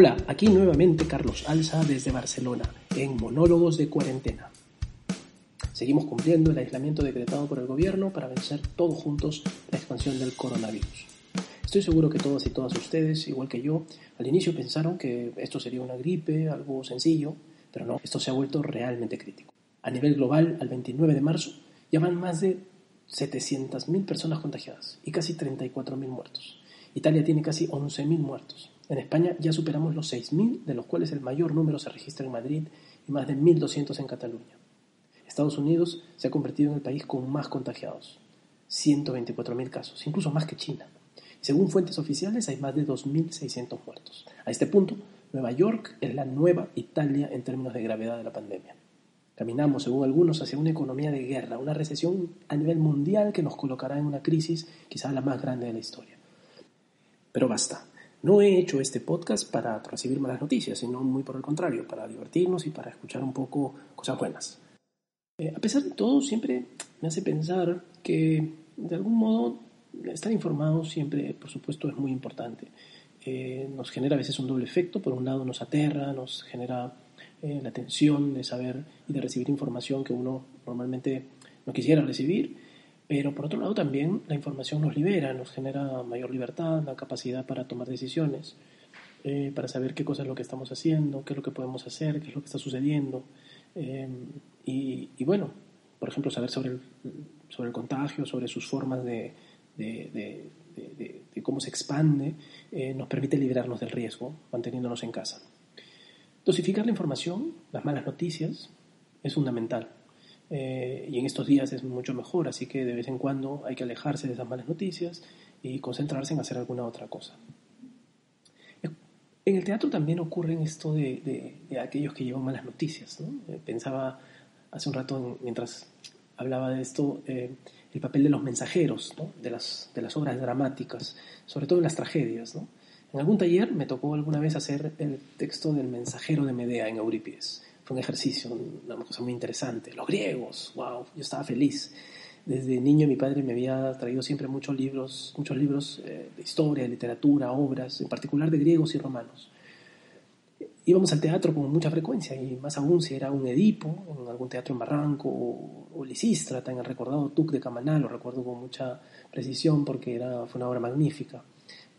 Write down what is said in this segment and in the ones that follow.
Hola, aquí nuevamente Carlos Alza desde Barcelona, en Monólogos de Cuarentena. Seguimos cumpliendo el aislamiento decretado por el gobierno para vencer todos juntos la expansión del coronavirus. Estoy seguro que todos y todas ustedes, igual que yo, al inicio pensaron que esto sería una gripe, algo sencillo, pero no, esto se ha vuelto realmente crítico. A nivel global, al 29 de marzo, ya van más de 700.000 personas contagiadas y casi 34.000 muertos. Italia tiene casi 11.000 muertos. En España ya superamos los 6.000, de los cuales el mayor número se registra en Madrid y más de 1.200 en Cataluña. Estados Unidos se ha convertido en el país con más contagiados, 124.000 casos, incluso más que China. Según fuentes oficiales hay más de 2.600 muertos. A este punto, Nueva York es la nueva Italia en términos de gravedad de la pandemia. Caminamos, según algunos, hacia una economía de guerra, una recesión a nivel mundial que nos colocará en una crisis quizá la más grande de la historia. Pero basta. No he hecho este podcast para recibir malas noticias, sino muy por el contrario, para divertirnos y para escuchar un poco cosas buenas. Eh, a pesar de todo, siempre me hace pensar que de algún modo estar informado siempre, por supuesto, es muy importante. Eh, nos genera a veces un doble efecto. Por un lado nos aterra, nos genera eh, la tensión de saber y de recibir información que uno normalmente no quisiera recibir. Pero por otro lado también la información nos libera, nos genera mayor libertad, la capacidad para tomar decisiones, eh, para saber qué cosa es lo que estamos haciendo, qué es lo que podemos hacer, qué es lo que está sucediendo. Eh, y, bueno, por ejemplo, saber sobre el, sobre el contagio, sobre sus formas de, de, cómo se expande, eh, nos permite liberarnos del riesgo, manteniéndonos en casa. Dosificar la información, las malas noticias, es fundamental. Eh, y en estos días es mucho mejor, así que de vez en cuando hay que alejarse de esas malas noticias y concentrarse en hacer alguna otra cosa. En el teatro también ocurre esto de, aquellos que llevan malas noticias. Eh, pensaba hace un rato, mientras hablaba de esto, eh, el papel de los mensajeros, de, las, de las obras dramáticas, sobre todo en las tragedias. En algún taller me tocó alguna vez hacer el texto del mensajero de Medea en Eurípides fue un ejercicio, una cosa muy interesante. Los griegos, wow, yo estaba feliz. Desde niño mi padre me había traído siempre muchos libros, muchos libros eh, de historia, de literatura, obras, en particular de griegos y romanos. Íbamos al teatro con mucha frecuencia y más aún si era un Edipo, en algún teatro en Barranco, o, o Lisístrata, en el recordado Tuc de Camanal, lo recuerdo con mucha precisión porque era, fue una obra magnífica.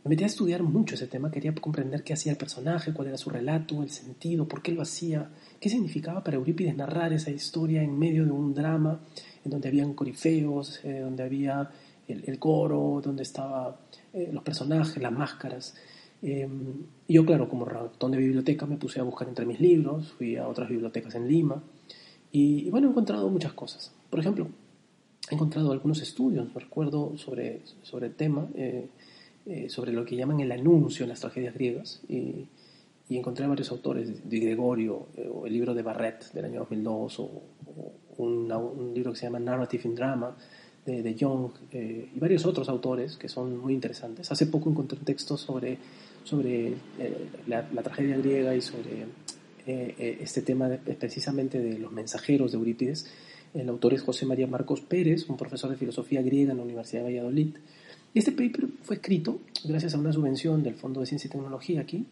Me metí a estudiar mucho ese tema, quería comprender qué hacía el personaje, cuál era su relato, el sentido, por qué lo hacía, qué significaba para Eurípides narrar esa historia en medio de un drama en donde habían corifeos, eh, donde había el, coro, donde estaban eh, los personajes, las máscaras. Y yo, claro, como ratón de biblioteca, me puse a buscar entre mis libros, fui a otras bibliotecas en Lima y, bueno, he encontrado muchas cosas. Por ejemplo, he encontrado algunos estudios, recuerdo, sobre, sobre el tema. Eh, sobre lo que llaman el anuncio en las tragedias griegas y, encontré varios autores, de Gregorio, eh, o el libro de Barrett del año 2002, o, un libro que se llama Narrative in Drama de, de Young, eh, y varios otros autores que son muy interesantes. Hace poco encontré un texto sobre, sobre la, tragedia griega y sobre este tema precisamente de los mensajeros de Eurípides. El autor es José María Marcos Pérez, un profesor de filosofía griega en la Universidad de Valladolid. Este paper fue escrito gracias a una subvención del Fondo de Ciencia y Tecnología aquí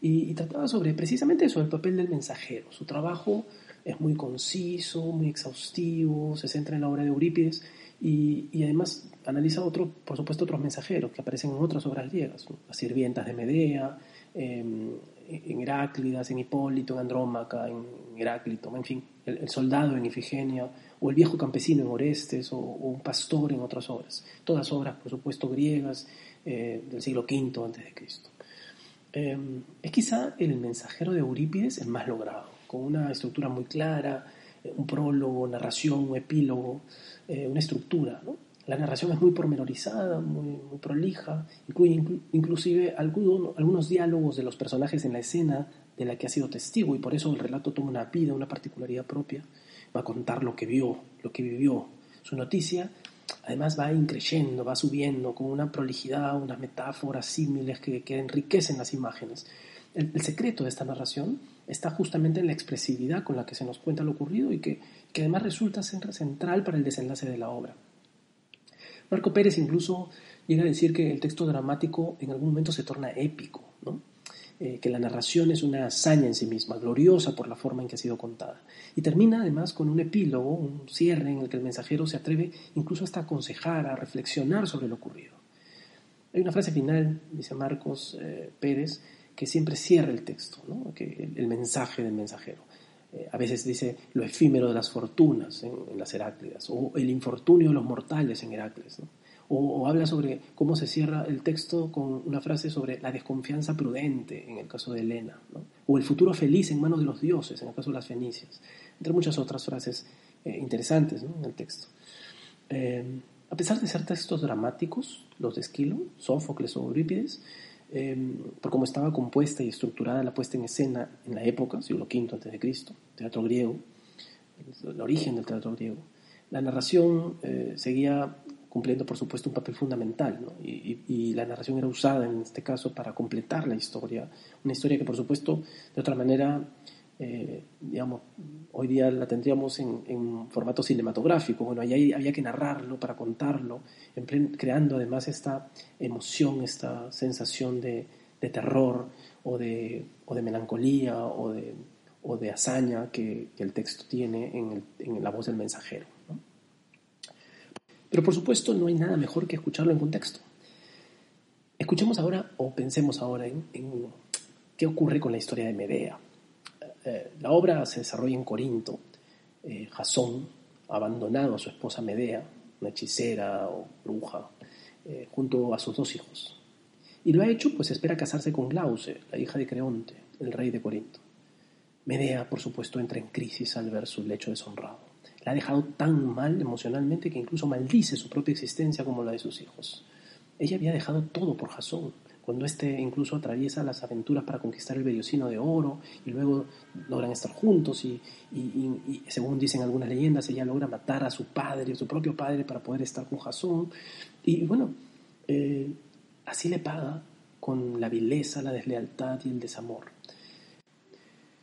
y, trataba sobre precisamente eso, el papel del mensajero. Su trabajo es muy conciso, muy exhaustivo, se centra en la obra de Eurípides y, además analiza por supuesto otros mensajeros que aparecen en otras obras griegas, las sirvientas de Medea, em, en Heráclidas, en Hipólito, en Andrómaca, en Heráclito, en fin, el soldado en Ifigenia o el viejo campesino en Orestes, o, un pastor en otras obras. Todas obras, por supuesto, griegas eh, del siglo V a.C. Eh, es quizá el mensajero de Eurípides el más logrado, con una estructura muy clara, eh, un prólogo, narración, un epílogo, eh, una estructura. La narración es muy pormenorizada, muy, muy prolija, incluye inclusive algunos, algunos diálogos de los personajes en la escena de la que ha sido testigo y por eso el relato toma una vida, una particularidad propia va a contar lo que vio, lo que vivió. Su noticia además va increyendo, va subiendo con una prolijidad, unas metáforas símiles que, que enriquecen las imágenes. El, secreto de esta narración está justamente en la expresividad con la que se nos cuenta lo ocurrido y que, que además resulta central para el desenlace de la obra. Marco Pérez incluso llega a decir que el texto dramático en algún momento se torna épico, ¿no? Eh, que la narración es una hazaña en sí misma, gloriosa por la forma en que ha sido contada. Y termina además con un epílogo, un cierre en el que el mensajero se atreve incluso hasta a aconsejar, a reflexionar sobre lo ocurrido. Hay una frase final, dice Marcos eh, Pérez, que siempre cierra el texto, que el, mensaje del mensajero. Eh, a veces dice lo efímero de las fortunas en, las Heráclidas, o el infortunio de los mortales en Heracles. O, habla sobre cómo se cierra el texto con una frase sobre la desconfianza prudente en el caso de Helena, o el futuro feliz en manos de los dioses en el caso de las fenicias, entre muchas otras frases eh, interesantes en el texto. Eh, a pesar de ser textos dramáticos, los de Esquilo, Sófocles o Eurípides, eh, por cómo estaba compuesta y estructurada la puesta en escena en la época, siglo V a.C., teatro griego, el, origen del teatro griego, la narración seguía cumpliendo por supuesto un papel fundamental, y, la narración era usada en este caso para completar la historia, una historia que por supuesto de otra manera, eh, digamos, hoy día la tendríamos en, formato cinematográfico, bueno, ahí había que narrarlo para contarlo, creando además esta emoción, esta sensación de, terror o de, o de melancolía o de, o de hazaña que, el texto tiene en, en la voz del mensajero. Pero por supuesto no hay nada mejor que escucharlo en contexto. Escuchemos ahora o pensemos ahora en, qué ocurre con la historia de Medea. Eh, la obra se desarrolla en Corinto. Eh, Jasón abandonado a su esposa Medea, una hechicera o bruja, eh, junto a sus dos hijos. Y lo ha hecho pues espera casarse con Glauce, la hija de Creonte, el rey de Corinto. Medea, por supuesto, entra en crisis al ver su lecho deshonrado la ha dejado tan mal emocionalmente que incluso maldice su propia existencia como la de sus hijos. Ella había dejado todo por Jasón, cuando éste incluso atraviesa las aventuras para conquistar el Bellocino de oro y luego logran estar juntos y, según dicen algunas leyendas ella logra matar a su padre, a su propio padre para poder estar con Jasón y bueno, eh, así le paga con la vileza, la deslealtad y el desamor.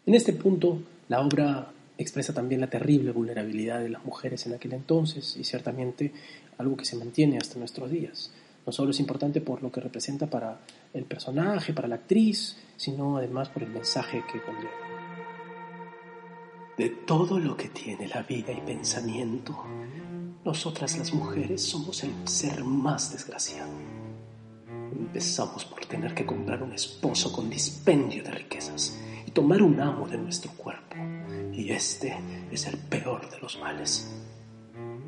En este punto la obra expresa también la terrible vulnerabilidad de las mujeres en aquel entonces y ciertamente algo que se mantiene hasta nuestros días. No solo es importante por lo que representa para el personaje, para la actriz, sino además por el mensaje que conlleva. De todo lo que tiene la vida y pensamiento, nosotras las mujeres somos el ser más desgraciado. Empezamos por tener que comprar un esposo con dispendio de riquezas y tomar un amo de nuestro cuerpo y este es el peor de los males.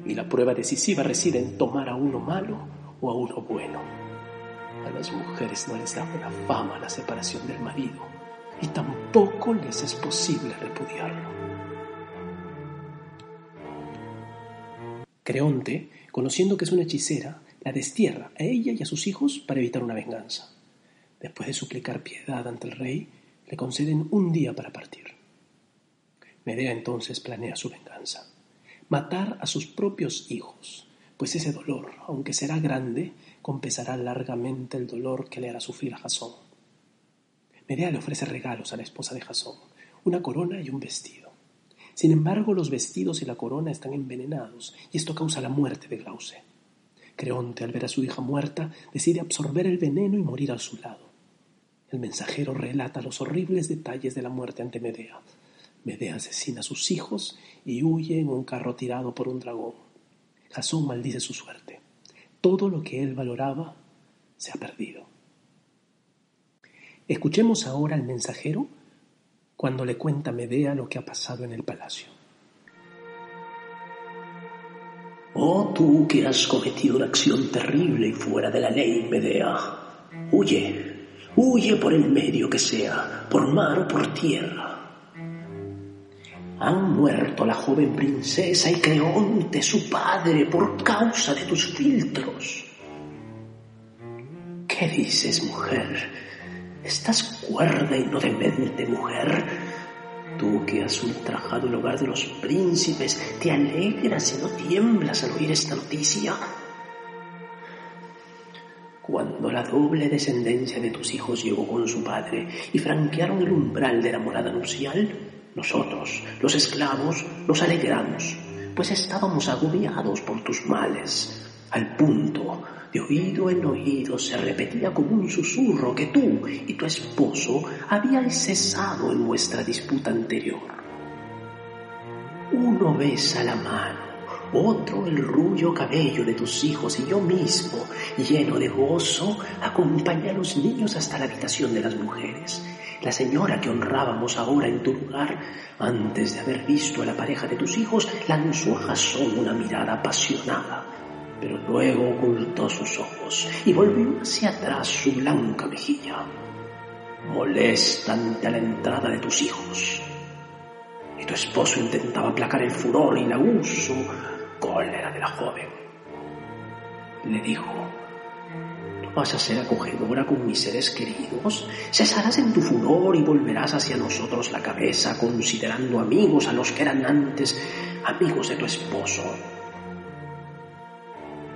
Y la prueba decisiva reside en tomar a uno malo o a uno bueno. A las mujeres no les da buena fama la separación del marido y tampoco les es posible repudiarlo. Creonte, conociendo que es una hechicera, la destierra a ella y a sus hijos para evitar una venganza. Después de suplicar piedad ante el rey, le conceden un día para partir. Medea entonces planea su venganza. Matar a sus propios hijos, pues ese dolor, aunque será grande, compensará largamente el dolor que le hará sufrir a Jasón. Medea le ofrece regalos a la esposa de Jasón, una corona y un vestido. Sin embargo, los vestidos y la corona están envenenados y esto causa la muerte de Glauce. Creonte, al ver a su hija muerta, decide absorber el veneno y morir a su lado. El mensajero relata los horribles detalles de la muerte ante Medea, Medea asesina a sus hijos y huye en un carro tirado por un dragón. Jasón maldice su suerte. Todo lo que él valoraba se ha perdido. Escuchemos ahora al mensajero cuando le cuenta Medea lo que ha pasado en el palacio. Oh tú que has cometido una acción terrible y fuera de la ley, Medea, huye, huye por el medio que sea, por mar o por tierra han muerto la joven princesa y Creonte, su padre, por causa de tus filtros. ¿Qué dices, mujer? ¿Estás cuerda y no demente, mujer? Tú que has ultrajado el hogar de los príncipes, ¿te alegras y no tiemblas al oír esta noticia? Cuando la doble descendencia de tus hijos llegó con su padre y franquearon el umbral de la morada nupcial, nosotros, los esclavos, nos alegramos, pues estábamos agobiados por tus males. Al punto, de oído en oído, se repetía como un susurro que tú y tu esposo habíais cesado en vuestra disputa anterior. Uno besa la mano, otro el rubio cabello de tus hijos y yo mismo, lleno de gozo, acompañé a los niños hasta la habitación de las mujeres. La señora que honrábamos ahora en tu lugar, antes de haber visto a la pareja de tus hijos, lanzó a Jasón una mirada apasionada, pero luego ocultó sus ojos y volvió hacia atrás su blanca mejilla, molesta ante la entrada de tus hijos. Y tu esposo intentaba aplacar el furor y la uso cólera de la joven. Le dijo, ¿no vas a ser acogedora con mis seres queridos? Cesarás en tu furor y volverás hacia nosotros la cabeza considerando amigos a los que eran antes amigos de tu esposo.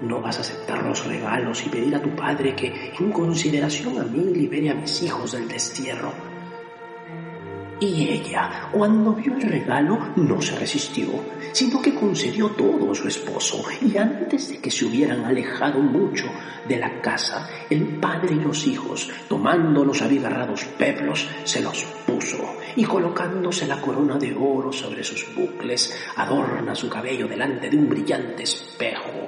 No vas a aceptar los regalos y pedir a tu padre que, en consideración a mí, libere a mis hijos del destierro. Y ella, cuando vio el regalo, no se resistió, sino que concedió todo a su esposo. Y antes de que se hubieran alejado mucho de la casa, el padre y los hijos, tomando los abigarrados peplos, se los puso y colocándose la corona de oro sobre sus bucles, adorna su cabello delante de un brillante espejo,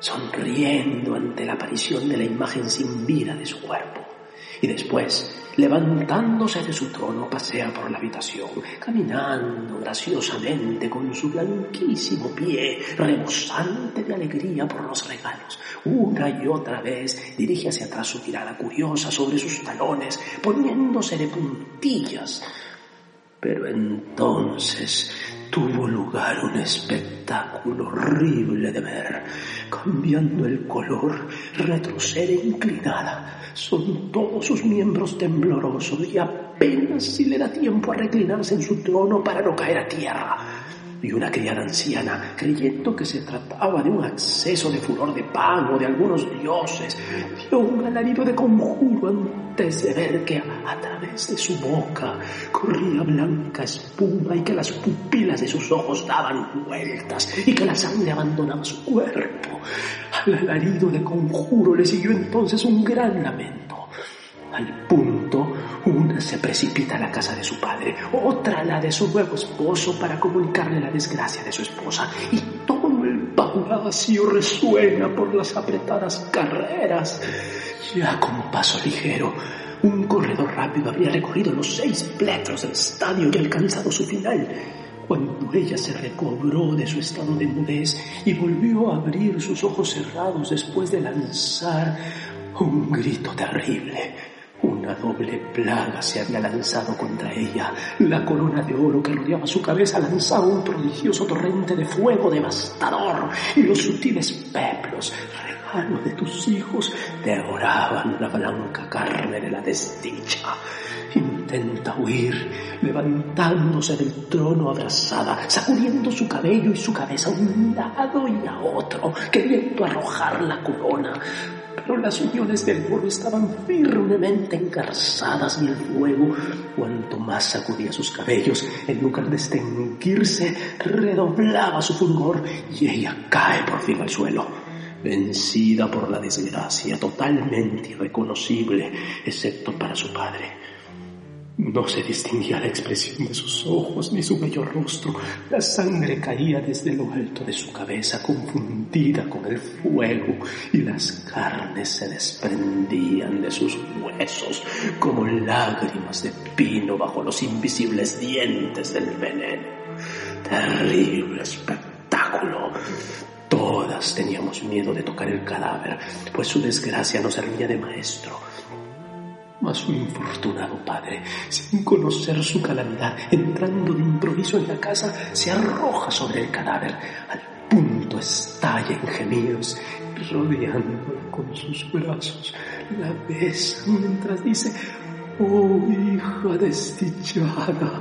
sonriendo ante la aparición de la imagen sin vida de su cuerpo. Y después, levantándose de su trono, pasea por la habitación, caminando graciosamente con su blanquísimo pie, rebosante de alegría por los regalos. Una y otra vez dirige hacia atrás su mirada curiosa sobre sus talones, poniéndose de puntillas. Pero entonces tuvo lugar un espectáculo horrible de ver. Cambiando el color, retrocede inclinada. Son todos sus miembros temblorosos y apenas si le da tiempo a reclinarse en su trono para no caer a tierra. Y una criada anciana, creyendo que se trataba de un acceso de furor de pan o de algunos dioses, dio un alarido de conjuro antes de ver que a través de su boca corría blanca espuma y que las pupilas de sus ojos daban vueltas y que la sangre abandonaba su cuerpo. Al alarido de conjuro le siguió entonces un gran lamento. Al punto, se precipita a la casa de su padre, otra a la de su nuevo esposo para comunicarle la desgracia de su esposa, y todo el palacio resuena por las apretadas carreras. Ya con paso ligero, un corredor rápido habría recorrido los seis metros del estadio y alcanzado su final cuando ella se recobró de su estado de mudez y volvió a abrir sus ojos cerrados después de lanzar un grito terrible. Una doble plaga se había lanzado contra ella. La corona de oro que rodeaba su cabeza lanzaba un prodigioso torrente de fuego devastador y los sutiles peplos, regalo de tus hijos, devoraban la blanca carne de la desdicha. Intenta huir, levantándose del trono abrazada, sacudiendo su cabello y su cabeza a un lado y a otro, queriendo arrojar la corona pero las uniones del oro estaban firmemente engarzadas y el fuego, cuanto más sacudía sus cabellos, en lugar de extinguirse, redoblaba su fulgor y ella cae por fin al suelo, vencida por la desgracia, totalmente irreconocible, excepto para su padre. No se distinguía la expresión de sus ojos ni su bello rostro. La sangre caía desde lo alto de su cabeza confundida con el fuego y las carnes se desprendían de sus huesos como lágrimas de pino bajo los invisibles dientes del veneno. Terrible espectáculo. Todas teníamos miedo de tocar el cadáver, pues su desgracia nos servía de maestro mas un infortunado padre, sin conocer su calamidad, entrando de improviso en la casa, se arroja sobre el cadáver. Al punto estalla en gemidos, rodeándola con sus brazos. La besa mientras dice, oh hija desdichada,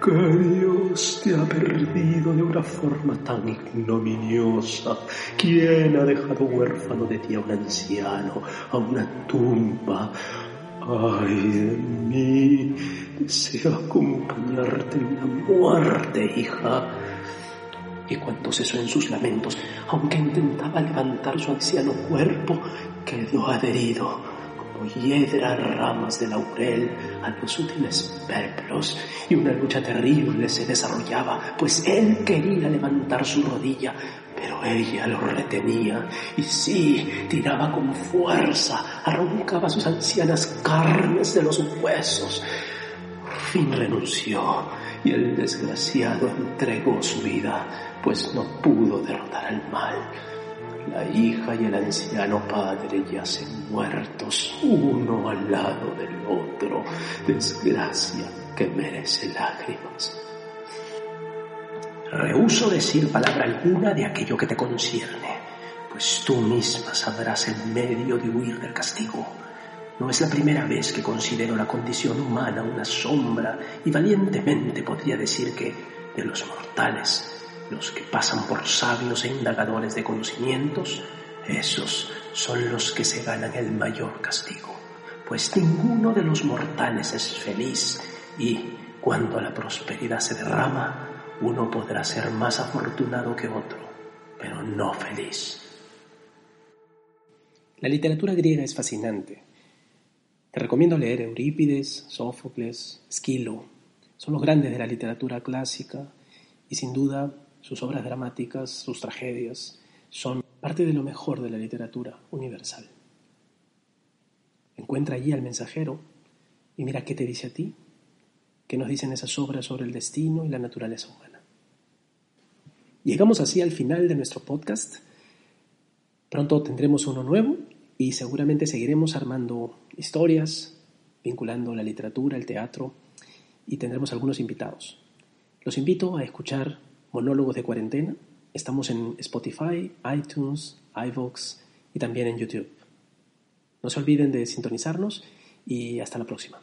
que Dios te ha perdido de una forma tan ignominiosa. ¿Quién ha dejado huérfano de ti a un anciano, a una tumba, Ay de mí, deseo acompañarte en la muerte, hija. y cuando cesó en sus lamentos, aunque intentaba levantar su anciano cuerpo, quedó adherido como hiedra ramas de laurel a los útiles peplos y una lucha terrible se desarrollaba, pues él quería levantar su rodilla, pero ella lo retenía y sí, tiraba con fuerza, arrancaba sus ancianas carnes de los huesos. Por fin renunció y el desgraciado entregó su vida, pues no pudo derrotar al mal. La hija y el anciano padre yacen muertos, uno al lado del otro, desgracia que merece lágrimas. Rehuso decir palabra alguna de aquello que te concierne, pues tú misma sabrás el medio de huir del castigo. No es la primera vez que considero la condición humana una sombra y valientemente podría decir que de los mortales, los que pasan por sabios e indagadores de conocimientos, esos son los que se ganan el mayor castigo, pues ninguno de los mortales es feliz y cuando la prosperidad se derrama, uno podrá ser más afortunado que otro, pero no feliz. La literatura griega es fascinante. Te recomiendo leer Eurípides, Sófocles, Esquilo. Son los grandes de la literatura clásica y sin duda sus obras dramáticas, sus tragedias, son parte de lo mejor de la literatura universal. Encuentra allí al mensajero y mira qué te dice a ti, qué nos dicen esas obras sobre el destino y la naturaleza humana. Llegamos así al final de nuestro podcast. Pronto tendremos uno nuevo y seguramente seguiremos armando historias, vinculando la literatura, el teatro y tendremos algunos invitados. Los invito a escuchar Monólogos de Cuarentena. Estamos en Spotify, iTunes, iVoox y también en YouTube. No se olviden de sintonizarnos y hasta la próxima.